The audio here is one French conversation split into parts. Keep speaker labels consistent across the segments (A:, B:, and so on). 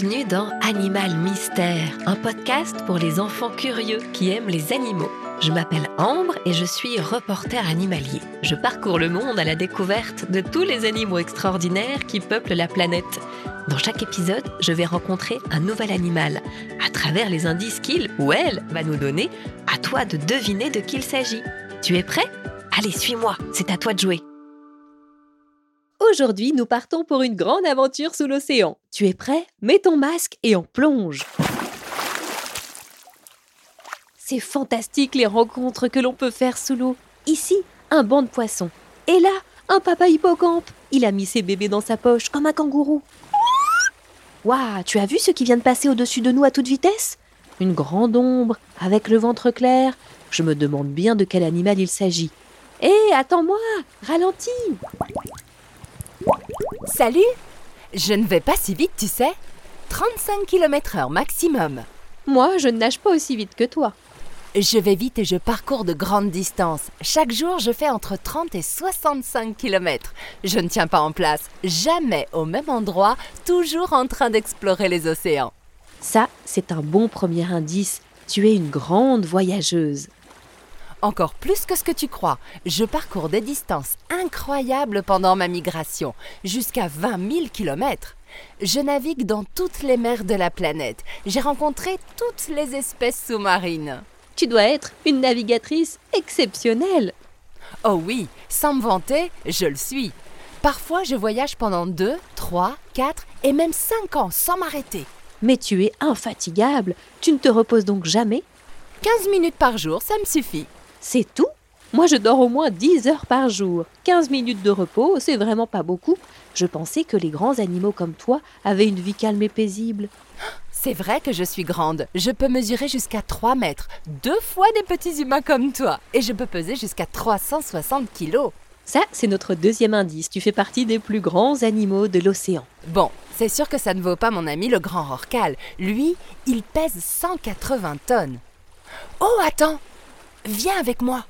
A: Bienvenue dans Animal Mystère, un podcast pour les enfants curieux qui aiment les animaux. Je m'appelle Ambre et je suis reporter animalier. Je parcours le monde à la découverte de tous les animaux extraordinaires qui peuplent la planète. Dans chaque épisode, je vais rencontrer un nouvel animal. À travers les indices qu'il ou elle va nous donner, à toi de deviner de qui il s'agit. Tu es prêt? Allez, suis-moi, c'est à toi de jouer. Aujourd'hui, nous partons pour une grande aventure sous l'océan. Tu es prêt? Mets ton masque et on plonge. C'est fantastique les rencontres que l'on peut faire sous l'eau. Ici, un banc de poissons. Et là, un papa hippocampe. Il a mis ses bébés dans sa poche comme un kangourou. Waouh, tu as vu ce qui vient de passer au-dessus de nous à toute vitesse? Une grande ombre, avec le ventre clair. Je me demande bien de quel animal il s'agit. Hé, attends-moi Ralentis
B: Salut Je ne vais pas si vite, tu sais 35 km/h maximum.
A: Moi, je ne nage pas aussi vite que toi.
B: Je vais vite et je parcours de grandes distances. Chaque jour, je fais entre 30 et 65 km. Je ne tiens pas en place, jamais au même endroit, toujours en train d'explorer les océans.
A: Ça, c'est un bon premier indice. Tu es une grande voyageuse.
B: Encore plus que ce que tu crois. Je parcours des distances incroyables pendant ma migration, jusqu'à 20 000 km. Je navigue dans toutes les mers de la planète. J'ai rencontré toutes les espèces sous-marines.
A: Tu dois être une navigatrice exceptionnelle.
B: Oh oui, sans me vanter, je le suis. Parfois, je voyage pendant 2, 3, 4 et même 5 ans sans m'arrêter.
A: Mais tu es infatigable. Tu ne te reposes donc jamais?
B: 15 minutes par jour, ça me suffit.
A: C'est tout Moi, je dors au moins 10 heures par jour. 15 minutes de repos, c'est vraiment pas beaucoup. Je pensais que les grands animaux comme toi avaient une vie calme et paisible.
B: C'est vrai que je suis grande. Je peux mesurer jusqu'à 3 mètres, deux fois des petits humains comme toi. Et je peux peser jusqu'à 360 kilos.
A: Ça, c'est notre deuxième indice. Tu fais partie des plus grands animaux de l'océan.
B: Bon, c'est sûr que ça ne vaut pas mon ami le grand rorcal. Lui, il pèse 180 tonnes. Oh, attends Viens avec moi.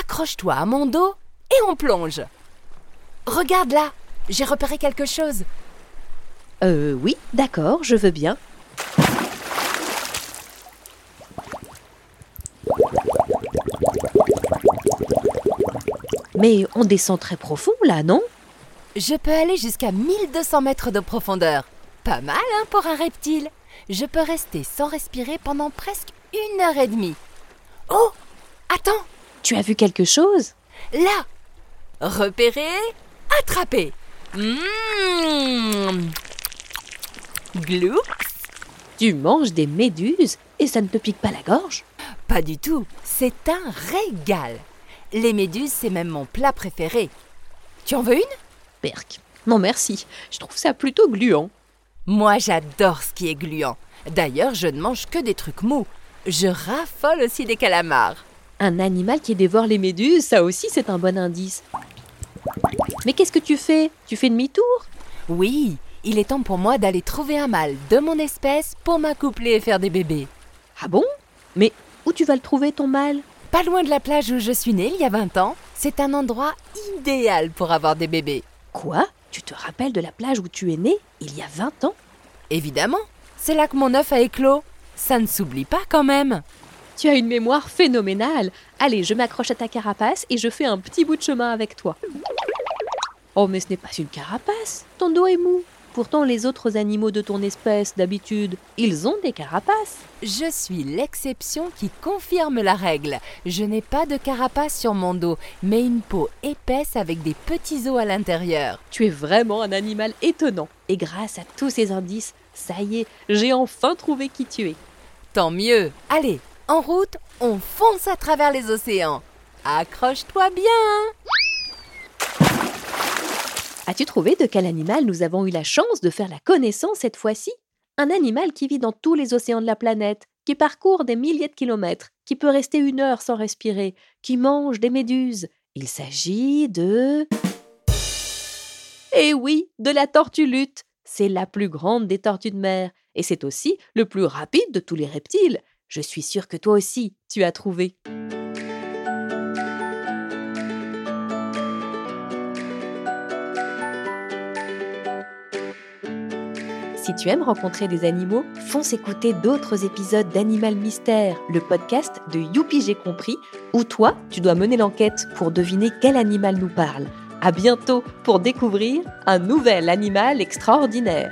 B: Accroche-toi à mon dos et on plonge. Regarde là, j'ai repéré quelque chose.
A: Euh oui, d'accord, je veux bien. Mais on descend très profond là, non?
B: Je peux aller jusqu'à 1200 mètres de profondeur. Pas mal, hein, pour un reptile. Je peux rester sans respirer pendant presque une heure et demie. Oh Attends
A: Tu as vu quelque chose?
B: Là Repérer, attraper. Mmh. Gloups
A: Tu manges des méduses et ça ne te pique pas la gorge?
B: Pas du tout, c'est un régal. Les méduses, c'est même mon plat préféré. Tu en veux une?
A: Perk. Non merci, je trouve ça plutôt gluant.
B: Moi, j'adore ce qui est gluant. D'ailleurs, je ne mange que des trucs mous. Je raffole aussi des calamars.
A: Un animal qui dévore les méduses, ça aussi c'est un bon indice. Mais qu'est-ce que tu fais? Tu fais demi-tour?
B: Oui, il est temps pour moi d'aller trouver un mâle de mon espèce pour m'accoupler et faire des bébés.
A: Ah bon? Mais où tu vas le trouver ton mâle?
B: Pas loin de la plage où je suis née il y a 20 ans, c'est un endroit idéal pour avoir des bébés.
A: Quoi? Tu te rappelles de la plage où tu es né il y a 20 ans?
B: Évidemment, c'est là que mon œuf a éclos. Ça ne s'oublie pas quand même.
A: Tu as une mémoire phénoménale. Allez, je m'accroche à ta carapace et je fais un petit bout de chemin avec toi. Oh, mais ce n'est pas une carapace. Ton dos est mou. Pourtant, les autres animaux de ton espèce, d'habitude, ils ont des carapaces.
B: Je suis l'exception qui confirme la règle. Je n'ai pas de carapace sur mon dos, mais une peau épaisse avec des petits os à l'intérieur.
A: Tu es vraiment un animal étonnant. Et grâce à tous ces indices, ça y est, j'ai enfin trouvé qui tu es.
B: Tant mieux. Allez, en route, on fonce à travers les océans. Accroche-toi bien.
A: As-tu trouvé de quel animal nous avons eu la chance de faire la connaissance cette fois-ci? Un animal qui vit dans tous les océans de la planète, qui parcourt des milliers de kilomètres, qui peut rester une heure sans respirer, qui mange des méduses. Il s'agit de... Eh oui, de la tortue lutte. C'est la plus grande des tortues de mer, et c'est aussi le plus rapide de tous les reptiles. Je suis sûre que toi aussi, tu as trouvé. Si tu aimes rencontrer des animaux, fonce écouter d'autres épisodes d'Animal Mystère, le podcast de Youpi J'ai compris, où toi, tu dois mener l'enquête pour deviner quel animal nous parle. À bientôt pour découvrir un nouvel animal extraordinaire.